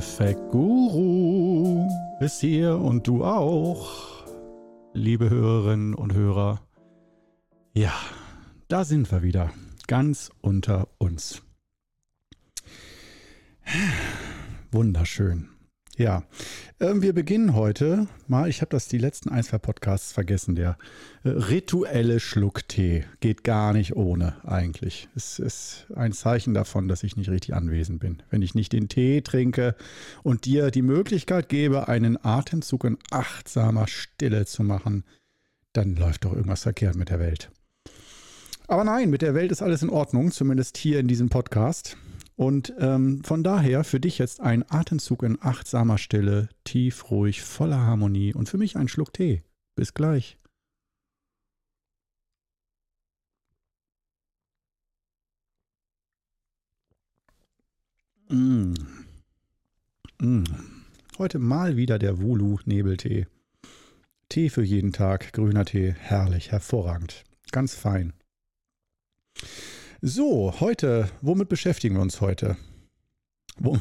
Perfect Guru ist hier und du auch, liebe Hörerinnen und Hörer. Ja, da sind wir wieder, ganz unter uns. Wunderschön. Ja, wir beginnen heute mal, ich habe das die letzten ein, zwei Podcasts vergessen, der äh, rituelle Schlucktee geht gar nicht ohne eigentlich. Es ist ein Zeichen davon, dass ich nicht richtig anwesend bin. Wenn ich nicht den Tee trinke und dir die Möglichkeit gebe, einen Atemzug in achtsamer Stille zu machen, dann läuft doch irgendwas verkehrt mit der Welt. Aber nein, mit der Welt ist alles in Ordnung, zumindest hier in diesem Podcast. Und ähm, von daher für dich jetzt ein Atemzug in achtsamer Stille, tief, ruhig, voller Harmonie und für mich ein Schluck Tee. Bis gleich. Mmh. Mmh. Heute mal wieder der Wulu-Nebeltee. Tee für jeden Tag, grüner Tee, herrlich, hervorragend, ganz fein. So, heute, womit beschäftigen wir uns heute?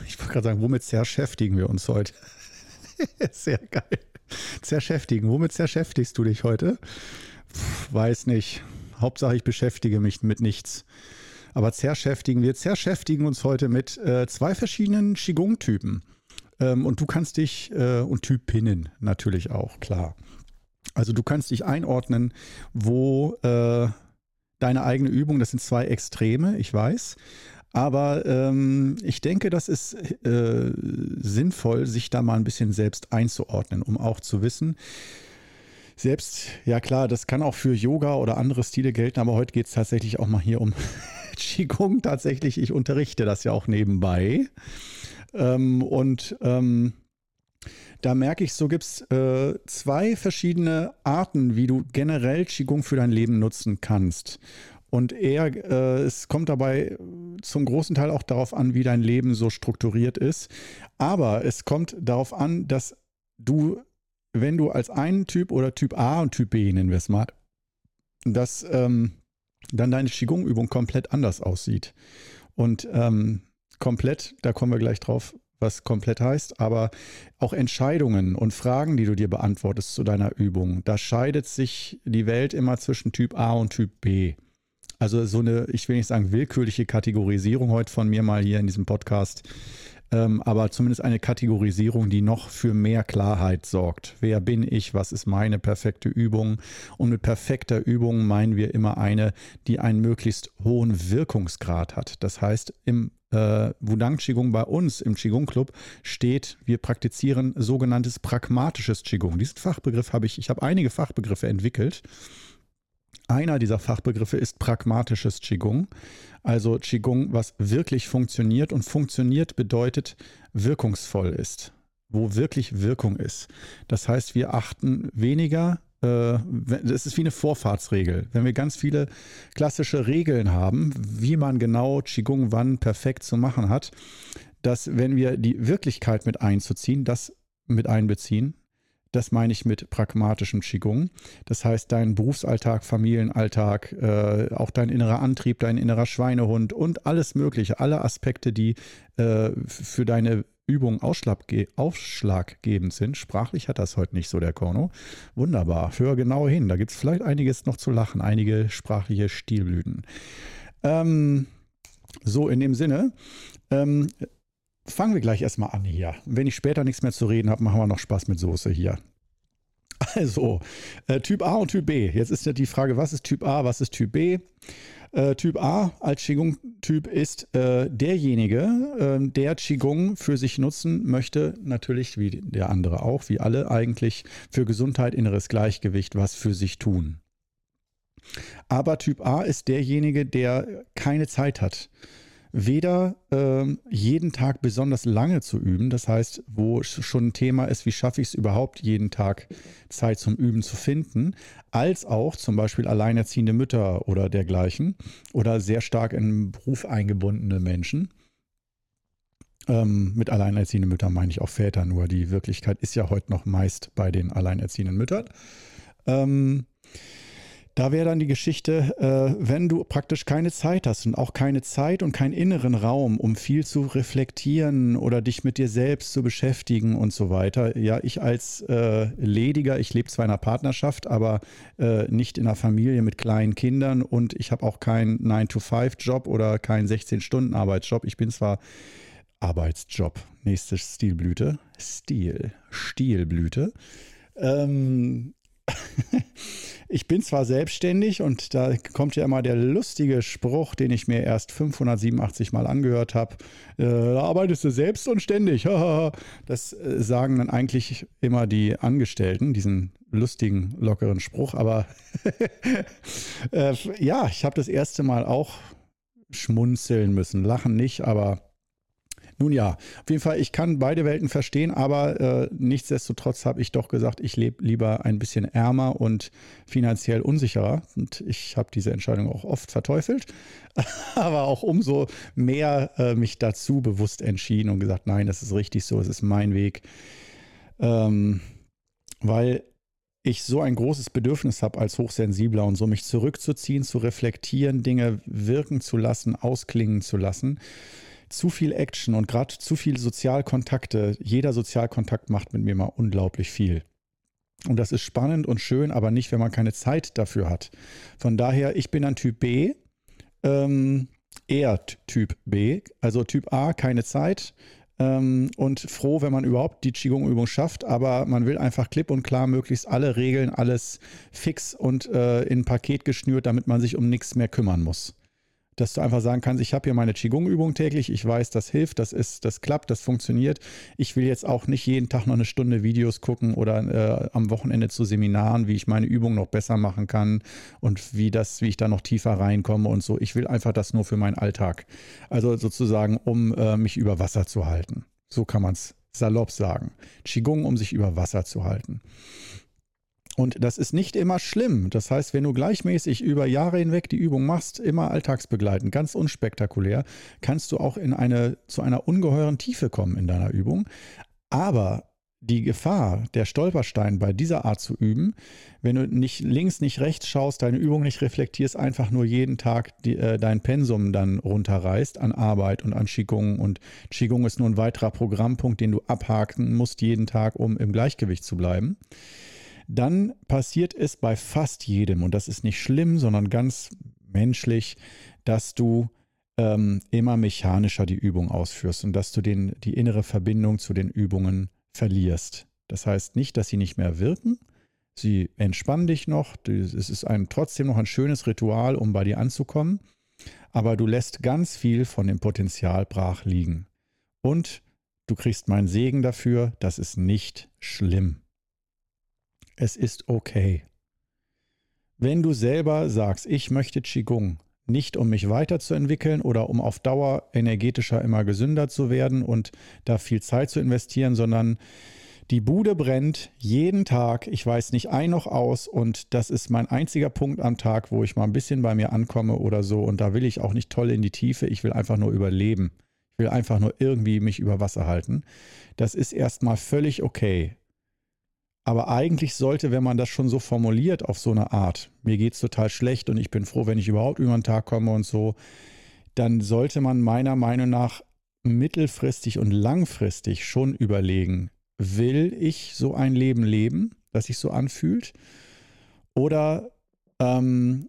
Ich wollte gerade sagen, womit zerschäftigen wir uns heute? Sehr geil. Zerschäftigen. Womit zerschäftigst du dich heute? Puh, weiß nicht. Hauptsache, ich beschäftige mich mit nichts. Aber zerschäftigen wir. Zerschäftigen uns heute mit äh, zwei verschiedenen Qigong-Typen. Ähm, und du kannst dich, äh, und Typinnen natürlich auch, klar. Also du kannst dich einordnen, wo äh, deine eigene Übung. Das sind zwei Extreme, ich weiß. Aber ähm, ich denke, das ist äh, sinnvoll, sich da mal ein bisschen selbst einzuordnen, um auch zu wissen, selbst, ja klar, das kann auch für Yoga oder andere Stile gelten, aber heute geht es tatsächlich auch mal hier um Qigong. Tatsächlich, ich unterrichte das ja auch nebenbei. Ähm, und ähm, da merke ich, so gibt es äh, zwei verschiedene Arten, wie du generell Qigong für dein Leben nutzen kannst. Und eher, äh, es kommt dabei zum großen Teil auch darauf an, wie dein Leben so strukturiert ist. Aber es kommt darauf an, dass du, wenn du als einen Typ oder Typ A und Typ B nennen wir es mal, dass ähm, dann deine Qigong-Übung komplett anders aussieht. Und ähm, komplett, da kommen wir gleich drauf, was komplett heißt, aber auch Entscheidungen und Fragen, die du dir beantwortest zu deiner Übung. Da scheidet sich die Welt immer zwischen Typ A und Typ B. Also so eine, ich will nicht sagen willkürliche Kategorisierung heute von mir mal hier in diesem Podcast, ähm, aber zumindest eine Kategorisierung, die noch für mehr Klarheit sorgt. Wer bin ich? Was ist meine perfekte Übung? Und mit perfekter Übung meinen wir immer eine, die einen möglichst hohen Wirkungsgrad hat. Das heißt, im äh, Wudang Qigong bei uns im Qigong Club steht, wir praktizieren sogenanntes pragmatisches Qigong. Diesen Fachbegriff habe ich, ich habe einige Fachbegriffe entwickelt. Einer dieser Fachbegriffe ist pragmatisches Qigong. Also Qigong, was wirklich funktioniert und funktioniert bedeutet wirkungsvoll ist, wo wirklich Wirkung ist. Das heißt, wir achten weniger äh, das ist wie eine Vorfahrtsregel. Wenn wir ganz viele klassische Regeln haben, wie man genau Qigong wann perfekt zu machen hat, dass wenn wir die Wirklichkeit mit einzuziehen, das mit einbeziehen, das meine ich mit pragmatischem Qigong. Das heißt, dein Berufsalltag, Familienalltag, äh, auch dein innerer Antrieb, dein innerer Schweinehund und alles Mögliche, alle Aspekte, die äh, für deine ausschlagge ausschlaggebend sind. Sprachlich hat das heute nicht so der Korno. Wunderbar. Hör genau hin. Da gibt es vielleicht einiges noch zu lachen, einige sprachliche Stilblüten. Ähm, so, in dem Sinne, ähm, fangen wir gleich erstmal an hier. Wenn ich später nichts mehr zu reden habe, machen wir noch Spaß mit Soße hier. Also, äh, Typ A und Typ B. Jetzt ist ja die Frage, was ist Typ A, was ist Typ B? Äh, typ A als Qigong-Typ ist äh, derjenige, äh, der Qigong für sich nutzen möchte, natürlich wie der andere auch, wie alle eigentlich, für Gesundheit, inneres Gleichgewicht, was für sich tun. Aber Typ A ist derjenige, der keine Zeit hat weder äh, jeden Tag besonders lange zu üben, das heißt, wo schon ein Thema ist, wie schaffe ich es überhaupt, jeden Tag Zeit zum Üben zu finden, als auch zum Beispiel alleinerziehende Mütter oder dergleichen oder sehr stark in Beruf eingebundene Menschen. Ähm, mit alleinerziehenden Müttern meine ich auch Väter, nur die Wirklichkeit ist ja heute noch meist bei den alleinerziehenden Müttern. Ähm, Da wäre dann die Geschichte, äh, wenn du praktisch keine Zeit hast und auch keine Zeit und keinen inneren Raum, um viel zu reflektieren oder dich mit dir selbst zu beschäftigen und so weiter. Ja, ich als äh, Lediger, ich lebe zwar in einer Partnerschaft, aber äh, nicht in einer Familie mit kleinen Kindern und ich habe auch keinen 9-to-5-Job oder keinen 16-Stunden-Arbeitsjob. Ich bin zwar Arbeitsjob, nächste Stilblüte, Stil, Stilblüte. Ähm, ich bin zwar selbstständig und da kommt ja immer der lustige Spruch, den ich mir erst 587 Mal angehört habe. Äh, da arbeitest du selbst und ständig. das äh, sagen dann eigentlich immer die Angestellten, diesen lustigen, lockeren Spruch. Aber äh, ja, ich habe das erste Mal auch schmunzeln müssen. Lachen nicht, aber nun ja, auf jeden Fall, ich kann beide Welten verstehen, aber äh, nichtsdestotrotz habe ich doch gesagt, ich lebe lieber ein bisschen ärmer und finanziell unsicherer. Und ich habe diese Entscheidung auch oft verteufelt, aber auch umso mehr äh, mich dazu bewusst entschieden und gesagt, nein, das ist richtig so, es ist mein Weg. Ähm, weil ich so ein großes Bedürfnis habe als Hochsensibler und so mich zurückzuziehen, zu reflektieren, Dinge wirken zu lassen, ausklingen zu lassen zu viel Action und gerade zu viele Sozialkontakte. Jeder Sozialkontakt macht mit mir mal unglaublich viel. Und das ist spannend und schön, aber nicht, wenn man keine Zeit dafür hat. Von daher, ich bin ein Typ B, ähm, eher Typ B. Also Typ A, keine Zeit. Ähm, und froh, wenn man überhaupt die Qigong-Übung schafft, aber man will einfach klipp und klar möglichst alle Regeln, alles fix und äh, in ein Paket geschnürt, damit man sich um nichts mehr kümmern muss dass du einfach sagen kannst, ich habe hier meine Qigong-Übung täglich, ich weiß, das hilft, das ist, das klappt, das funktioniert. Ich will jetzt auch nicht jeden Tag noch eine Stunde Videos gucken oder äh, am Wochenende zu Seminaren, wie ich meine Übung noch besser machen kann und wie das, wie ich da noch tiefer reinkomme und so. Ich will einfach das nur für meinen Alltag. Also sozusagen, um äh, mich über Wasser zu halten. So kann man es salopp sagen. Qigong, um sich über Wasser zu halten. Und das ist nicht immer schlimm. Das heißt, wenn du gleichmäßig über Jahre hinweg die Übung machst, immer alltagsbegleitend, ganz unspektakulär, kannst du auch in eine, zu einer ungeheuren Tiefe kommen in deiner Übung. Aber die Gefahr, der Stolperstein bei dieser Art zu üben, wenn du nicht links, nicht rechts schaust, deine Übung nicht reflektierst, einfach nur jeden Tag die, äh, dein Pensum dann runterreißt an Arbeit und an Qigong. Und Qigong ist nur ein weiterer Programmpunkt, den du abhaken musst jeden Tag, um im Gleichgewicht zu bleiben dann passiert es bei fast jedem, und das ist nicht schlimm, sondern ganz menschlich, dass du ähm, immer mechanischer die Übung ausführst und dass du den, die innere Verbindung zu den Übungen verlierst. Das heißt nicht, dass sie nicht mehr wirken. Sie entspannen dich noch. Es ist ein, trotzdem noch ein schönes Ritual, um bei dir anzukommen. Aber du lässt ganz viel von dem Potenzial brach liegen. Und du kriegst meinen Segen dafür. Das ist nicht schlimm. Es ist okay. Wenn du selber sagst, ich möchte Qigong, nicht um mich weiterzuentwickeln oder um auf Dauer energetischer immer gesünder zu werden und da viel Zeit zu investieren, sondern die Bude brennt jeden Tag, ich weiß nicht ein noch aus und das ist mein einziger Punkt am Tag, wo ich mal ein bisschen bei mir ankomme oder so und da will ich auch nicht toll in die Tiefe, ich will einfach nur überleben. Ich will einfach nur irgendwie mich über Wasser halten. Das ist erstmal völlig okay. Aber eigentlich sollte, wenn man das schon so formuliert auf so eine Art, mir geht es total schlecht und ich bin froh, wenn ich überhaupt über den Tag komme und so, dann sollte man meiner Meinung nach mittelfristig und langfristig schon überlegen, will ich so ein Leben leben, das sich so anfühlt? Oder ähm,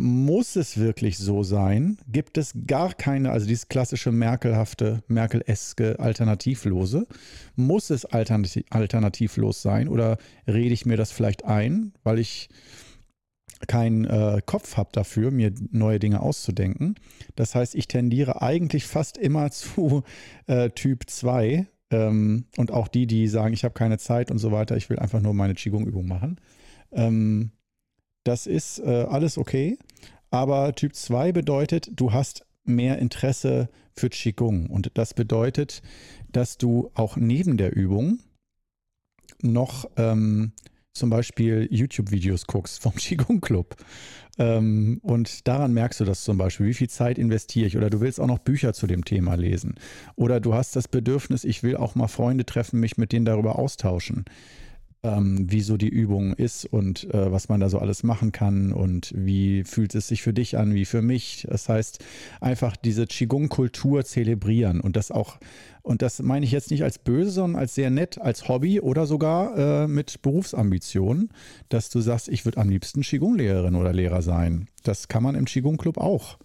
muss es wirklich so sein? Gibt es gar keine, also dieses klassische Merkelhafte, Merkel-eske Alternativlose? Muss es alternativ, alternativlos sein oder rede ich mir das vielleicht ein, weil ich keinen äh, Kopf habe dafür, mir neue Dinge auszudenken? Das heißt, ich tendiere eigentlich fast immer zu äh, Typ 2 ähm, und auch die, die sagen, ich habe keine Zeit und so weiter, ich will einfach nur meine Qigong-Übung machen. Ähm, das ist äh, alles okay. Aber Typ 2 bedeutet, du hast mehr Interesse für Qigong. Und das bedeutet, dass du auch neben der Übung noch ähm, zum Beispiel YouTube-Videos guckst vom Qigong Club. Ähm, und daran merkst du das zum Beispiel. Wie viel Zeit investiere ich? Oder du willst auch noch Bücher zu dem Thema lesen. Oder du hast das Bedürfnis, ich will auch mal Freunde treffen, mich mit denen darüber austauschen ähm, wie so die Übung ist und äh, was man da so alles machen kann und wie fühlt es sich für dich an, wie für mich. Das heißt, einfach diese Qigong-Kultur zelebrieren und das auch, und das meine ich jetzt nicht als böse, sondern als sehr nett, als Hobby oder sogar äh, mit Berufsambitionen, dass du sagst, ich würde am liebsten Qigong-Lehrerin oder Lehrer sein. Das kann man im Qigong-Club auch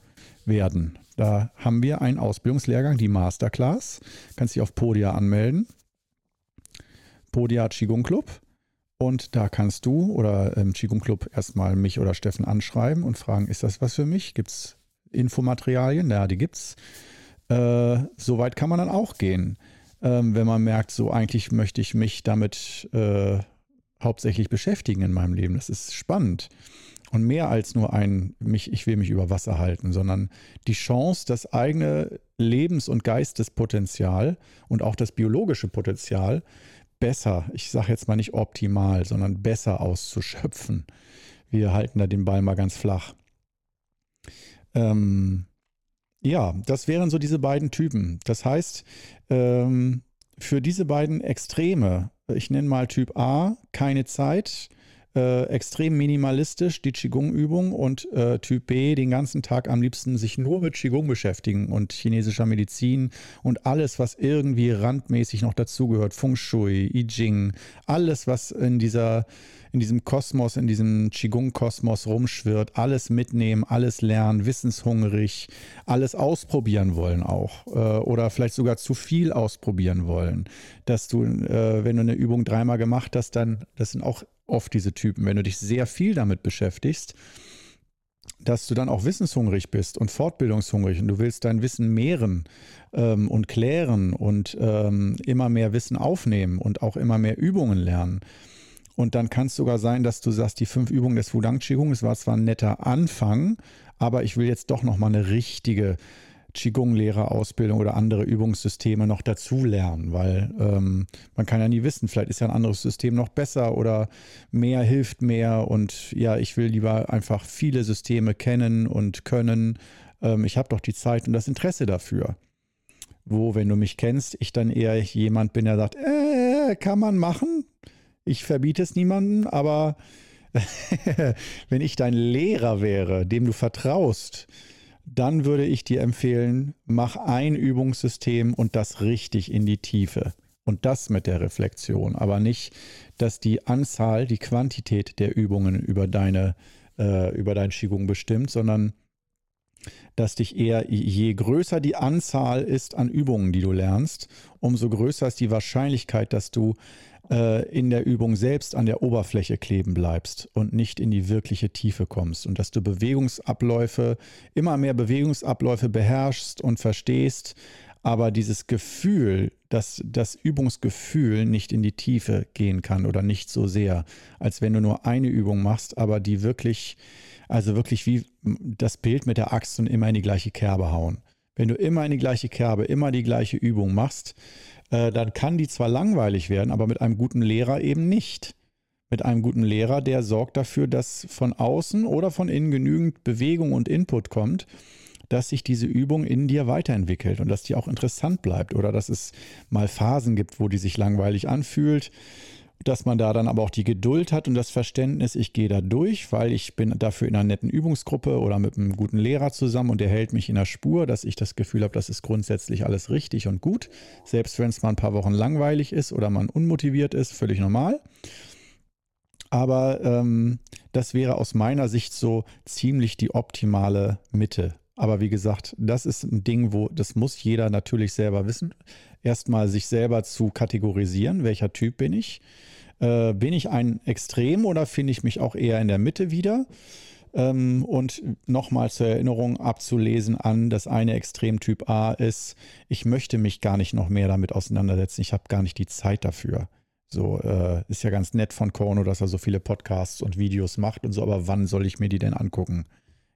werden. Da haben wir einen Ausbildungslehrgang, die Masterclass. Kannst dich auf Podia anmelden. Podia Qigong Club. Und da kannst du oder im Qigong Club erstmal mich oder Steffen anschreiben und fragen, ist das was für mich? Gibt es Infomaterialien? Ja, die gibt's. Äh, Soweit kann man dann auch gehen. Ähm, wenn man merkt, so eigentlich möchte ich mich damit äh, hauptsächlich beschäftigen in meinem Leben. Das ist spannend. Und mehr als nur ein, mich, ich will mich über Wasser halten, sondern die Chance, das eigene Lebens- und Geistespotenzial und auch das biologische Potenzial besser, ich sage jetzt mal nicht optimal, sondern besser auszuschöpfen. Wir halten da den Ball mal ganz flach. Ähm, ja, das wären so diese beiden Typen. Das heißt, ähm, für diese beiden Extreme, ich nenne mal Typ A, keine Zeit, äh, extrem minimalistisch, die Qigong-Übung und äh, Typ B den ganzen Tag am liebsten sich nur mit Qigong beschäftigen und chinesischer Medizin und alles, was irgendwie randmäßig noch dazugehört, Feng Shui, I Ching, alles, was in dieser in diesem Kosmos, in diesem Qigong-Kosmos rumschwirrt, alles mitnehmen, alles lernen, wissenshungrig, alles ausprobieren wollen auch äh, oder vielleicht sogar zu viel ausprobieren wollen. Dass du, äh, wenn du eine Übung dreimal gemacht hast, dann, das sind auch oft diese Typen, wenn du dich sehr viel damit beschäftigst, dass du dann auch wissenshungrig bist und fortbildungshungrig und du willst dein Wissen mehren ähm, und klären und ähm, immer mehr Wissen aufnehmen und auch immer mehr Übungen lernen. Und dann kann es sogar sein, dass du sagst, die fünf Übungen des Wudang Qigong, es war zwar ein netter Anfang, aber ich will jetzt doch nochmal eine richtige Qigong-Lehrerausbildung oder andere Übungssysteme noch dazu lernen, weil ähm, man kann ja nie wissen, vielleicht ist ja ein anderes System noch besser oder mehr hilft mehr und ja, ich will lieber einfach viele Systeme kennen und können. Ähm, ich habe doch die Zeit und das Interesse dafür. Wo, wenn du mich kennst, ich dann eher jemand bin, der sagt, äh, kann man machen. Ich verbiete es niemandem, aber wenn ich dein Lehrer wäre, dem du vertraust, dann würde ich dir empfehlen, mach ein Übungssystem und das richtig in die Tiefe. Und das mit der Reflexion, aber nicht, dass die Anzahl, die Quantität der Übungen über deine, äh, über dein Qigong bestimmt, sondern dass dich eher, je größer die Anzahl ist an Übungen, die du lernst, umso größer ist die Wahrscheinlichkeit, dass du äh, in der Übung selbst an der Oberfläche kleben bleibst und nicht in die wirkliche Tiefe kommst und dass du Bewegungsabläufe, immer mehr Bewegungsabläufe beherrschst und verstehst, aber dieses Gefühl, dass das Übungsgefühl nicht in die Tiefe gehen kann oder nicht so sehr, als wenn du nur eine Übung machst, aber die wirklich, also wirklich wie das Bild mit der Axt und immer in die gleiche Kerbe hauen. Wenn du immer in die gleiche Kerbe, immer die gleiche Übung machst, äh, dann kann die zwar langweilig werden, aber mit einem guten Lehrer eben nicht. Mit einem guten Lehrer, der sorgt dafür, dass von außen oder von innen genügend Bewegung und Input kommt, dass sich diese Übung in dir weiterentwickelt und dass die auch interessant bleibt oder dass es mal Phasen gibt, wo die sich langweilig anfühlt dass man da dann aber auch die Geduld hat und das Verständnis, ich gehe da durch, weil ich bin dafür in einer netten Übungsgruppe oder mit einem guten Lehrer zusammen und der hält mich in der Spur, dass ich das Gefühl habe, das ist grundsätzlich alles richtig und gut, selbst wenn es mal ein paar Wochen langweilig ist oder man unmotiviert ist, völlig normal. Aber ähm, das wäre aus meiner Sicht so ziemlich die optimale Mitte. Aber wie gesagt, das ist ein Ding, wo das muss jeder natürlich selber wissen. Erstmal sich selber zu kategorisieren, welcher Typ bin ich. Äh, bin ich ein Extrem oder finde ich mich auch eher in der Mitte wieder? Ähm, und nochmal zur Erinnerung abzulesen an, das eine Extremtyp A ist, ich möchte mich gar nicht noch mehr damit auseinandersetzen. Ich habe gar nicht die Zeit dafür. So, äh, ist ja ganz nett von Korno, dass er so viele Podcasts und Videos macht und so, aber wann soll ich mir die denn angucken?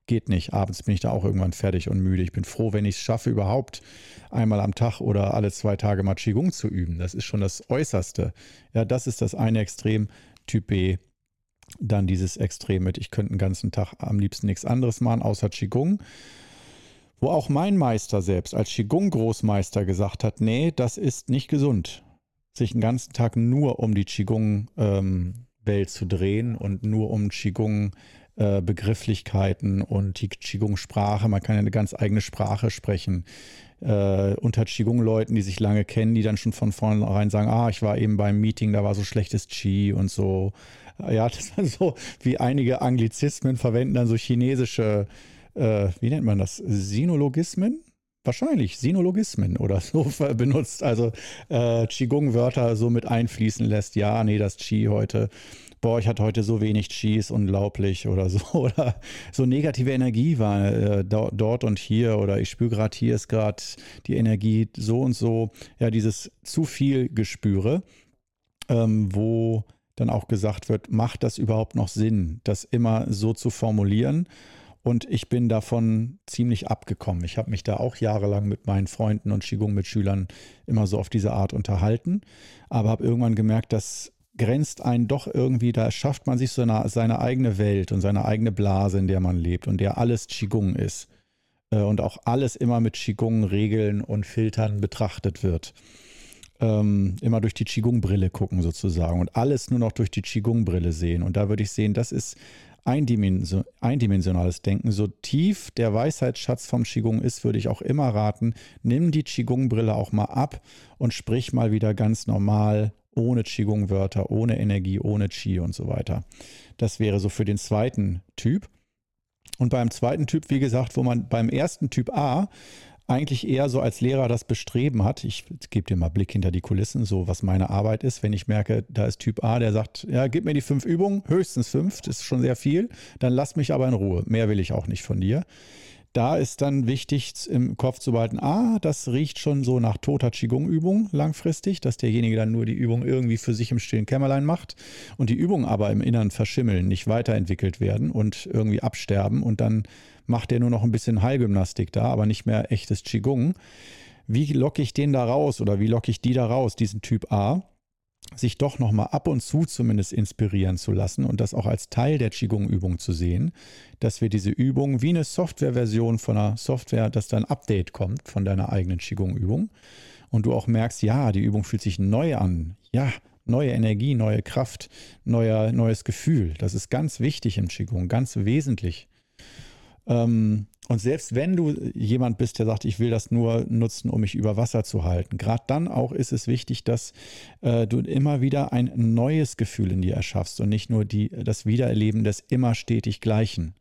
Geht nicht. Abends bin ich da auch irgendwann fertig und müde. Ich bin froh, wenn ich es schaffe, überhaupt einmal am Tag oder alle zwei Tage mal Qigong zu üben. Das ist schon das Äußerste. Ja, das ist das eine Extrem, Typ B. Dann dieses Extrem mit, ich könnte den ganzen Tag am liebsten nichts anderes machen, außer Qigong. Wo auch mein Meister selbst als Qigong-Großmeister gesagt hat, nee, das ist nicht gesund. sich den ganzen Tag nur um die Qigong-Welt ähm, zu drehen und nur um Qigong äh, Begrifflichkeiten und die Qigong-Sprache. Man kann ja eine ganz eigene Sprache sprechen. Äh, unter Qigong-Leuten, die sich lange kennen, die dann schon von vornherein sagen, ah, ich war eben beim Meeting, da war so schlechtes Qi und so. Ja, das ist so, wie einige Anglizismen verwenden dann so chinesische, äh, wie nennt man das, Sinologismen? Wahrscheinlich Sinologismen oder so benutzt, also äh, Qigong-Wörter so mit einfließen lässt. Ja, nee, das Qi heute boah, ich hatte heute so wenig Cheese, unglaublich oder so. Oder so negative Energie war äh, dort und hier oder ich spüre gerade, hier ist gerade die Energie so und so. Ja, dieses zu viel Gespüre, ähm, wo dann auch gesagt wird, macht das überhaupt noch Sinn, das immer so zu formulieren? Und ich bin davon ziemlich abgekommen. Ich habe mich da auch jahrelang mit meinen Freunden und Qigong-Mitschülern immer so auf diese Art unterhalten, aber habe irgendwann gemerkt, dass grenzt einen doch irgendwie, da schafft man sich so eine, seine eigene Welt und seine eigene Blase, in der man lebt und der alles Qigong ist. Äh, und auch alles immer mit Qigong-Regeln und Filtern betrachtet wird. Ähm, immer durch die Qigong-Brille gucken sozusagen und alles nur noch durch die Qigong-Brille sehen. Und da würde ich sehen, das ist eindimension eindimensionales Denken. So tief der Weisheitsschatz vom Qigong ist, würde ich auch immer raten, nimm die Qigong-Brille auch mal ab und sprich mal wieder ganz normal ohne Qigong-Wörter, ohne Energie, ohne Qi und so weiter. Das wäre so für den zweiten Typ. Und beim zweiten Typ, wie gesagt, wo man beim ersten Typ A eigentlich eher so als Lehrer das Bestreben hat, ich gebe dir mal Blick hinter die Kulissen, so was meine Arbeit ist, wenn ich merke, da ist Typ A, der sagt, ja, gib mir die fünf Übungen, höchstens fünf, das ist schon sehr viel, dann lass mich aber in Ruhe, mehr will ich auch nicht von dir. Da ist dann wichtig im Kopf zu behalten, ah, das riecht schon so nach toter Qigong-Übung langfristig, dass derjenige dann nur die Übung irgendwie für sich im stillen Kämmerlein macht und die Übungen aber im Innern verschimmeln, nicht weiterentwickelt werden und irgendwie absterben und dann macht er nur noch ein bisschen Heilgymnastik da, aber nicht mehr echtes Qigong. Wie locke ich den da raus oder wie locke ich die da raus, diesen Typ A? Sich doch nochmal ab und zu zumindest inspirieren zu lassen und das auch als Teil der Qigong-Übung zu sehen, dass wir diese Übung wie eine Softwareversion von einer Software, dass da ein Update kommt von deiner eigenen Qigong-Übung und du auch merkst, ja, die Übung fühlt sich neu an, ja, neue Energie, neue Kraft, neuer, neues Gefühl. Das ist ganz wichtig im Qigong, ganz wesentlich. Ähm, und selbst wenn du jemand bist, der sagt, ich will das nur nutzen, um mich über Wasser zu halten, gerade dann auch ist es wichtig, dass äh, du immer wieder ein neues Gefühl in dir erschaffst und nicht nur die, das Wiedererleben des immer stetig Gleichen.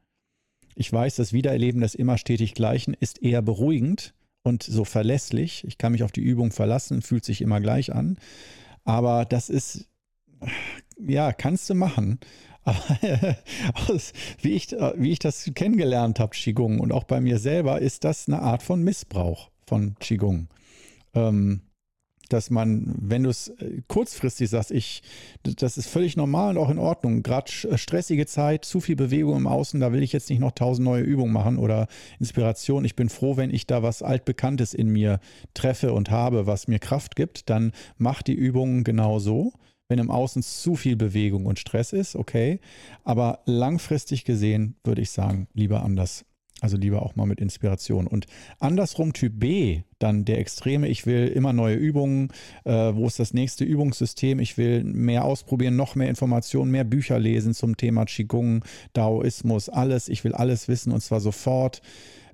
Ich weiß, das Wiedererleben des immer stetig Gleichen ist eher beruhigend und so verlässlich. Ich kann mich auf die Übung verlassen, fühlt sich immer gleich an. Aber das ist, ja, kannst du machen. Aber aus, wie, ich, wie ich das kennengelernt habe, Qigong, und auch bei mir selber, ist das eine Art von Missbrauch von Qigong. Ähm, dass man, wenn du es äh, kurzfristig sagst, ich, das ist völlig normal und auch in Ordnung. Gerade äh, stressige Zeit, zu viel Bewegung im Außen, da will ich jetzt nicht noch tausend neue Übungen machen oder Inspiration. Ich bin froh, wenn ich da was altbekanntes in mir treffe und habe, was mir Kraft gibt, dann mach die Übungen genau so. Wenn im Außen zu viel Bewegung und Stress ist, okay. Aber langfristig gesehen würde ich sagen, lieber anders. Also lieber auch mal mit Inspiration. Und andersrum Typ B, dann der Extreme, ich will immer neue Übungen, äh, wo ist das nächste Übungssystem, ich will mehr ausprobieren, noch mehr Informationen, mehr Bücher lesen zum Thema Qigong, Daoismus, alles, ich will alles wissen und zwar sofort.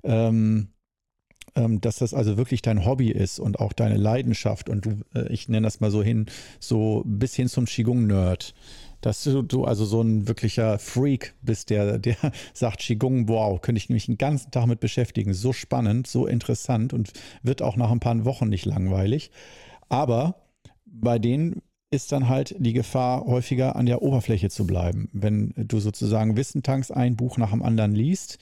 Ähm, ähm, dass das also wirklich dein Hobby ist und auch deine Leidenschaft und du, äh, ich nenne das mal so hin, so bis hin zum Qigong-Nerd. Dass du, du, also so ein wirklicher Freak bist, der, der sagt, Qigong, wow, könnte ich mich den ganzen Tag mit beschäftigen. So spannend, so interessant und wird auch nach ein paar Wochen nicht langweilig. Aber bei denen ist dann halt die Gefahr, häufiger an der Oberfläche zu bleiben. Wenn du sozusagen Wissen tankst, ein Buch nach dem anderen liest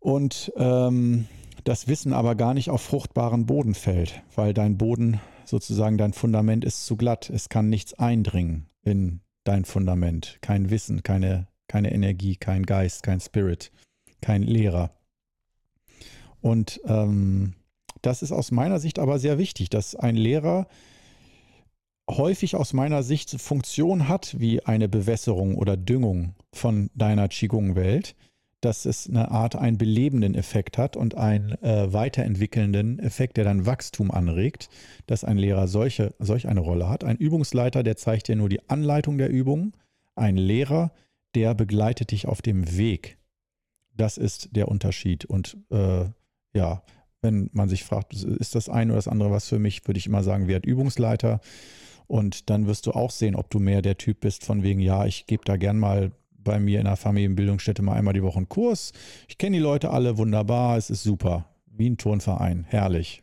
und ähm, das Wissen aber gar nicht auf fruchtbaren Boden fällt, weil dein Boden sozusagen dein Fundament ist zu glatt. Es kann nichts eindringen in dein Fundament. Kein Wissen, keine, keine Energie, kein Geist, kein Spirit, kein Lehrer. Und ähm, das ist aus meiner Sicht aber sehr wichtig, dass ein Lehrer häufig aus meiner Sicht Funktion hat wie eine Bewässerung oder Düngung von deiner Qigong-Welt dass es eine Art einen belebenden Effekt hat und einen äh, weiterentwickelnden Effekt, der dann Wachstum anregt, dass ein Lehrer solche, solch eine Rolle hat. Ein Übungsleiter, der zeigt dir nur die Anleitung der Übung. Ein Lehrer, der begleitet dich auf dem Weg. Das ist der Unterschied. Und äh, ja, wenn man sich fragt, ist das eine oder das andere was für mich, würde ich immer sagen, wer hat Übungsleiter? Und dann wirst du auch sehen, ob du mehr der Typ bist von wegen, ja, ich gebe da gern mal bei mir in der Familienbildungsstätte mal einmal die Woche einen Kurs. Ich kenne die Leute alle wunderbar, es ist super. Wie ein Turnverein, herrlich.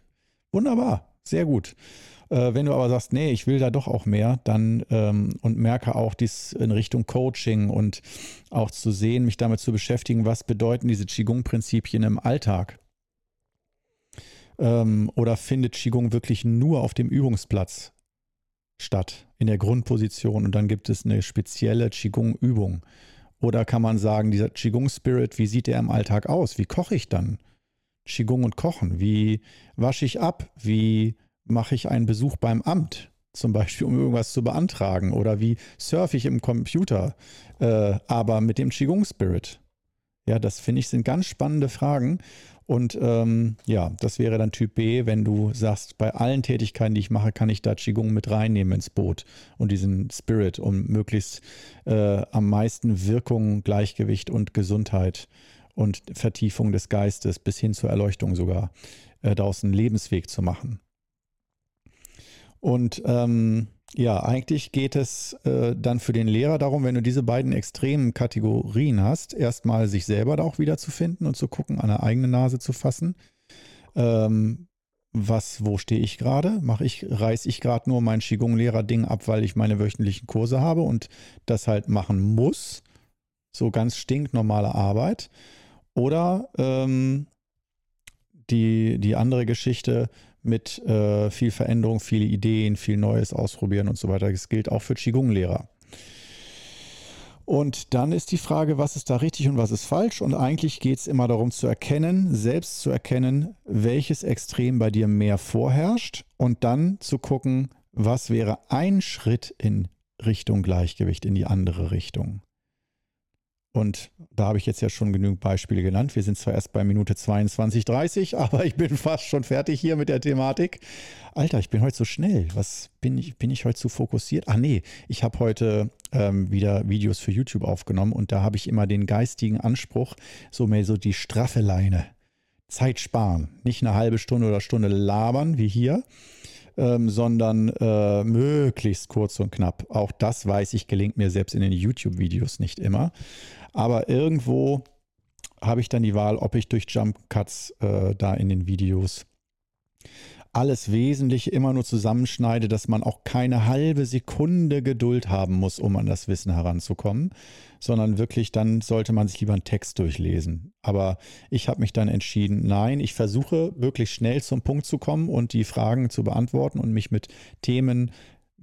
Wunderbar, sehr gut. Äh, wenn du aber sagst, nee, ich will da doch auch mehr, dann ähm, und merke auch dies in Richtung Coaching und auch zu sehen, mich damit zu beschäftigen, was bedeuten diese Qigong-Prinzipien im Alltag? Ähm, oder findet Qigong wirklich nur auf dem Übungsplatz statt, in der Grundposition und dann gibt es eine spezielle Qigong-Übung? Oder kann man sagen, dieser Qigong-Spirit, wie sieht der im Alltag aus? Wie koche ich dann? Qigong und Kochen. Wie wasche ich ab? Wie mache ich einen Besuch beim Amt? Zum Beispiel, um irgendwas zu beantragen. Oder wie surfe ich im Computer? Äh, aber mit dem Qigong-Spirit. Ja, das finde ich sind ganz spannende Fragen. Und ähm, ja, das wäre dann Typ B, wenn du sagst, bei allen Tätigkeiten, die ich mache, kann ich da Qigong mit reinnehmen ins Boot und diesen Spirit, um möglichst äh, am meisten Wirkung, Gleichgewicht und Gesundheit und Vertiefung des Geistes bis hin zur Erleuchtung sogar äh, daraus einen Lebensweg zu machen. Und ähm, ja, eigentlich geht es äh, dann für den Lehrer darum, wenn du diese beiden extremen Kategorien hast, erstmal sich selber da auch wieder zu finden und zu gucken, an der eigenen Nase zu fassen. Ähm, was, wo stehe ich gerade? Mache ich, reiß ich gerade nur mein Qigong-Lehrer-Ding ab, weil ich meine wöchentlichen Kurse habe und das halt machen muss? So ganz stinknormale Arbeit. Oder ähm, die, die andere Geschichte, mit äh, viel Veränderung, viele Ideen, viel Neues ausprobieren und so weiter. Das gilt auch für Qigong-Lehrer. Und dann ist die Frage, was ist da richtig und was ist falsch? Und eigentlich geht es immer darum zu erkennen, selbst zu erkennen, welches Extrem bei dir mehr vorherrscht und dann zu gucken, was wäre ein Schritt in Richtung Gleichgewicht, in die andere Richtung. Und da habe ich jetzt ja schon genügend Beispiele genannt. Wir sind zwar erst bei Minute 22, 30, aber ich bin fast schon fertig hier mit der Thematik. Alter, ich bin heute so schnell. Was bin ich, bin ich heute zu fokussiert? Ah, nee, ich habe heute ähm, wieder Videos für YouTube aufgenommen und da habe ich immer den geistigen Anspruch, so mehr so die straffe Leine. Zeit sparen. Nicht eine halbe Stunde oder Stunde labern wie hier, ähm, sondern äh, möglichst kurz und knapp. Auch das weiß ich, gelingt mir selbst in den YouTube-Videos nicht immer. Aber irgendwo habe ich dann die Wahl, ob ich durch Jump Cuts äh, da in den Videos alles Wesentliche immer nur zusammenschneide, dass man auch keine halbe Sekunde Geduld haben muss, um an das Wissen heranzukommen, sondern wirklich dann sollte man sich lieber einen Text durchlesen. Aber ich habe mich dann entschieden, nein, ich versuche wirklich schnell zum Punkt zu kommen und die Fragen zu beantworten und mich mit Themen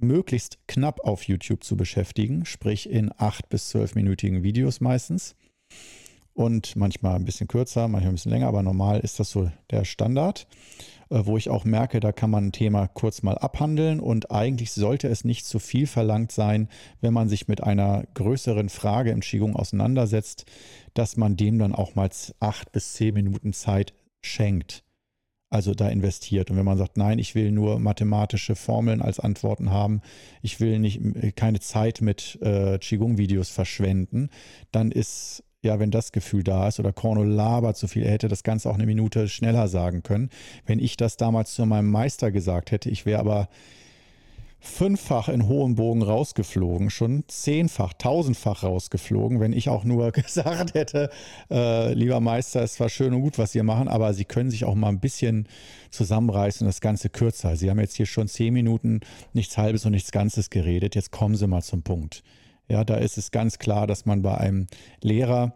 möglichst knapp auf YouTube zu beschäftigen, sprich in acht bis zwölfminütigen Videos meistens. Und manchmal ein bisschen kürzer, manchmal ein bisschen länger, aber normal ist das so der Standard, äh, wo ich auch merke, da kann man ein Thema kurz mal abhandeln. Und eigentlich sollte es nicht zu viel verlangt sein, wenn man sich mit einer größeren Frage im Qigong auseinandersetzt, dass man dem dann auch mal acht bis zehn Minuten Zeit schenkt also da investiert. Und wenn man sagt, nein, ich will nur mathematische Formeln als Antworten haben, ich will nicht keine Zeit mit äh, Qigong-Videos verschwenden, dann ist ja, wenn das Gefühl da ist oder Korno labert so viel, er hätte das Ganze auch eine Minute schneller sagen können. Wenn ich das damals zu meinem Meister gesagt hätte, ich wäre aber fünffach in hohem Bogen rausgeflogen, schon zehnfach, tausendfach rausgeflogen, wenn ich auch nur gesagt hätte, äh, lieber Meister, es war schön und gut, was Sie machen, aber Sie können sich auch mal ein bisschen zusammenreißen und das Ganze kürzer. Sie haben jetzt hier schon zehn Minuten nichts Halbes und nichts Ganzes geredet, jetzt kommen Sie mal zum Punkt. Ja, da ist es ganz klar, dass man bei einem Lehrer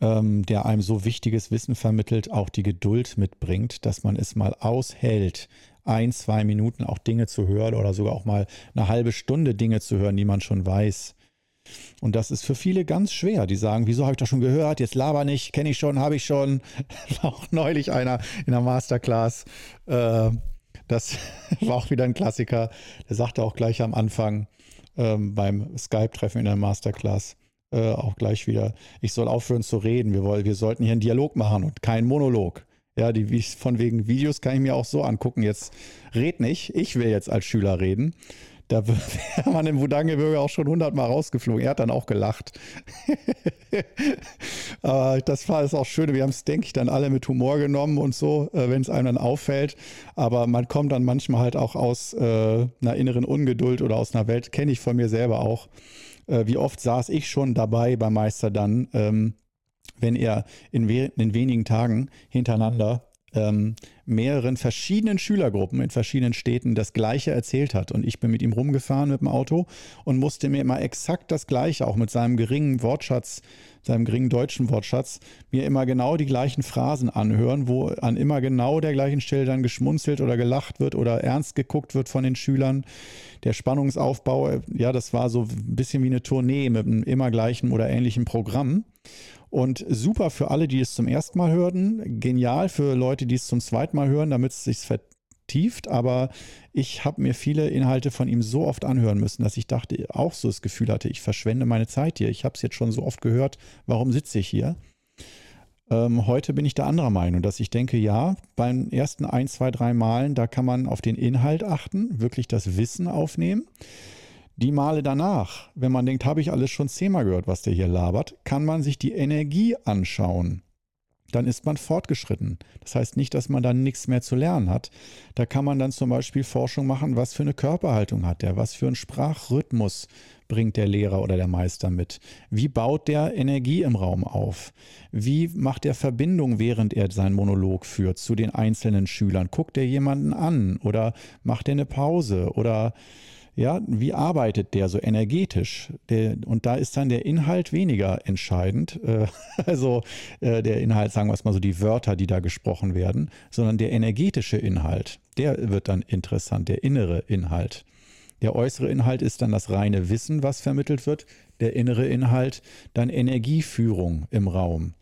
ähm, der einem so wichtiges Wissen vermittelt, auch die Geduld mitbringt, dass man es mal aushält, ein, zwei Minuten auch Dinge zu hören oder sogar auch mal eine halbe Stunde Dinge zu hören, die man schon weiß. Und das ist für viele ganz schwer. Die sagen, wieso habe ich das schon gehört? Jetzt laber nicht, kenne ich schon, habe ich schon. auch neulich einer in der Masterclass. Äh, das war auch wieder ein Klassiker. Der sagte auch gleich am Anfang ähm, beim Skype-Treffen in der Masterclass, äh, auch gleich wieder, ich soll aufhören zu reden. Wir, wollen, wir sollten hier einen Dialog machen und keinen Monolog. Ja, die von wegen Videos kann ich mir auch so angucken. Jetzt red nicht, ich will jetzt als Schüler reden. Da wäre man im Wudangebirge auch schon hundertmal rausgeflogen. Er hat dann auch gelacht. Aber das war es auch schön. Wir haben es, denke ich, dann alle mit Humor genommen und so, äh, wenn es einem dann auffällt. Aber man kommt dann manchmal halt auch aus äh, einer inneren Ungeduld oder aus einer Welt, kenne ich von mir selber auch. Äh, wie oft saß ich schon dabei beim Meister dann, ähm, wenn er in, we in wenigen Tagen hintereinander ähm, mehreren verschiedenen Schülergruppen in verschiedenen Städten das Gleiche erzählt hat. Und ich bin mit ihm rumgefahren mit dem Auto und musste mir immer exakt das Gleiche, auch mit seinem geringen Wortschatz, seinem geringen deutschen Wortschatz, mir immer genau die gleichen Phrasen anhören, wo an immer genau der gleichen Stelle dann geschmunzelt oder gelacht wird oder ernst geguckt wird von den Schülern. Der Spannungsaufbau, ja, das war so ein bisschen wie eine Tournee mit einem immer gleichen oder ähnlichen Programm. Und super für alle, die es zum ersten Mal hören. Genial für Leute, die es zum zweiten Mal hören, damit es sich vertieft. Aber ich habe mir viele Inhalte von ihm so oft anhören müssen, dass ich dachte, auch so das Gefühl hatte, ich verschwende meine Zeit hier. Ich habe es jetzt schon so oft gehört. Warum sitze ich hier? Ähm, heute bin ich der anderer Meinung, dass ich denke, ja, beim ersten ein, zwei, drei Malen, da kann man auf den Inhalt achten, wirklich das Wissen aufnehmen. Die Male danach, wenn man denkt, habe ich alles schon zehnmal gehört, was der hier labert, kann man sich die Energie anschauen. Dann ist man fortgeschritten. Das heißt nicht, dass man dann nichts mehr zu lernen hat. Da kann man dann zum Beispiel Forschung machen, was für eine Körperhaltung hat der, was für einen Sprachrhythmus bringt der Lehrer oder der Meister mit? Wie baut der Energie im Raum auf? Wie macht er Verbindung, während er seinen Monolog führt zu den einzelnen Schülern? Guckt er jemanden an oder macht er eine Pause oder ja, wie arbeitet der so energetisch? Der, und da ist dann der Inhalt weniger entscheidend. Äh, also äh, der Inhalt, sagen wir es mal so, die Wörter, die da gesprochen werden, sondern der energetische Inhalt, der wird dann interessant, der innere Inhalt. Der äußere Inhalt ist dann das reine Wissen, was vermittelt wird. Der innere Inhalt dann Energieführung im Raum.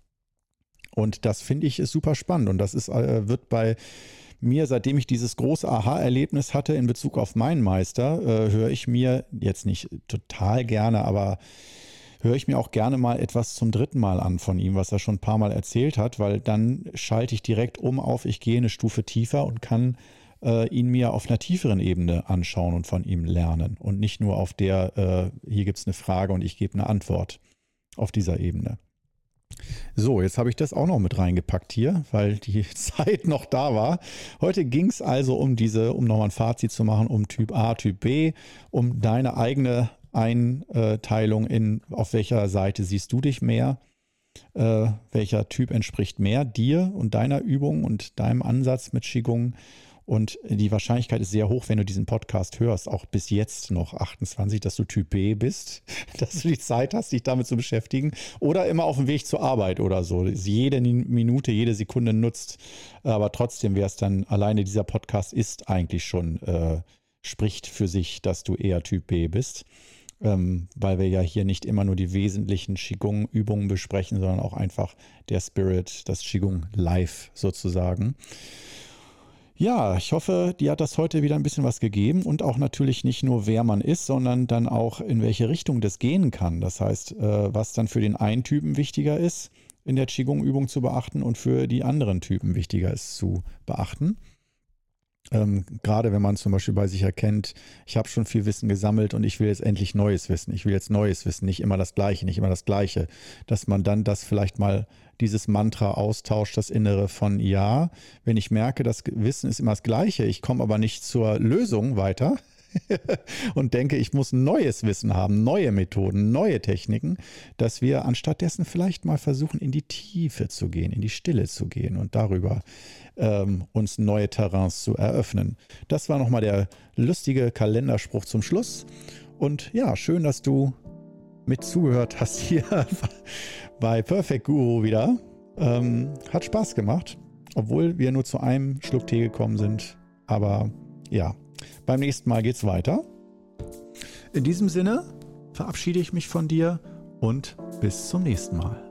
Und das finde ich ist super spannend. Und das ist, äh, wird bei mir, seitdem ich dieses große Aha-Erlebnis hatte in Bezug auf meinen Meister, äh, höre ich mir jetzt nicht total gerne, aber höre ich mir auch gerne mal etwas zum dritten Mal an von ihm, was er schon ein paar Mal erzählt hat, weil dann schalte ich direkt um auf, ich gehe eine Stufe tiefer und kann äh, ihn mir auf einer tieferen Ebene anschauen und von ihm lernen und nicht nur auf der, äh, hier gibt es eine Frage und ich gebe eine Antwort auf dieser Ebene. So, jetzt habe ich das auch noch mit reingepackt hier, weil die Zeit noch da war. Heute ging es also um diese, um nochmal ein Fazit zu machen, um Typ A, Typ B, um deine eigene Einteilung in, auf welcher Seite siehst du dich mehr, äh, welcher Typ entspricht mehr dir und deiner Übung und deinem Ansatz mit Qigong und die Wahrscheinlichkeit ist sehr hoch, wenn du diesen Podcast hörst, auch bis jetzt noch 28, dass du Typ B bist, dass du die Zeit hast, dich damit zu beschäftigen oder immer auf dem Weg zur Arbeit oder so. Jede Minute, jede Sekunde nutzt. Aber trotzdem wäre es dann, alleine dieser Podcast ist eigentlich schon, äh, spricht für sich, dass du eher Typ B bist. Ähm, weil wir ja hier nicht immer nur die wesentlichen Qigong-Übungen besprechen, sondern auch einfach der Spirit, das Qigong live sozusagen. Ja, ich hoffe, dir hat das heute wieder ein bisschen was gegeben und auch natürlich nicht nur, wer man ist, sondern dann auch, in welche Richtung das gehen kann. Das heißt, äh, was dann für den einen Typen wichtiger ist, in der Qigong-Übung zu beachten und für die anderen Typen wichtiger ist zu beachten. Ähm, gerade wenn man zum Beispiel bei sich erkennt, ich habe schon viel Wissen gesammelt und ich will jetzt endlich neues Wissen. Ich will jetzt neues Wissen, nicht immer das Gleiche, nicht immer das Gleiche. Dass man dann das vielleicht mal dieses Mantra austauscht, das Innere von Ja. Wenn ich merke, das Wissen ist immer das Gleiche, ich komme aber nicht zur Lösung weiter, und denke, ich muss neues Wissen haben, neue Methoden, neue Techniken, dass wir anstatt dessen vielleicht mal versuchen, in die Tiefe zu gehen, in die Stille zu gehen und darüber ähm, uns neue Terrains zu eröffnen. Das war nochmal der lustige Kalenderspruch zum Schluss. Und ja, schön, dass du mit zugehört hast hier bei Perfect Guru wieder. Ähm, hat Spaß gemacht, obwohl wir nur zu einem Schluck Tee gekommen sind. Aber ja, beim nächsten Mal geht's weiter. In diesem Sinne verabschiede ich mich von dir und bis zum nächsten Mal.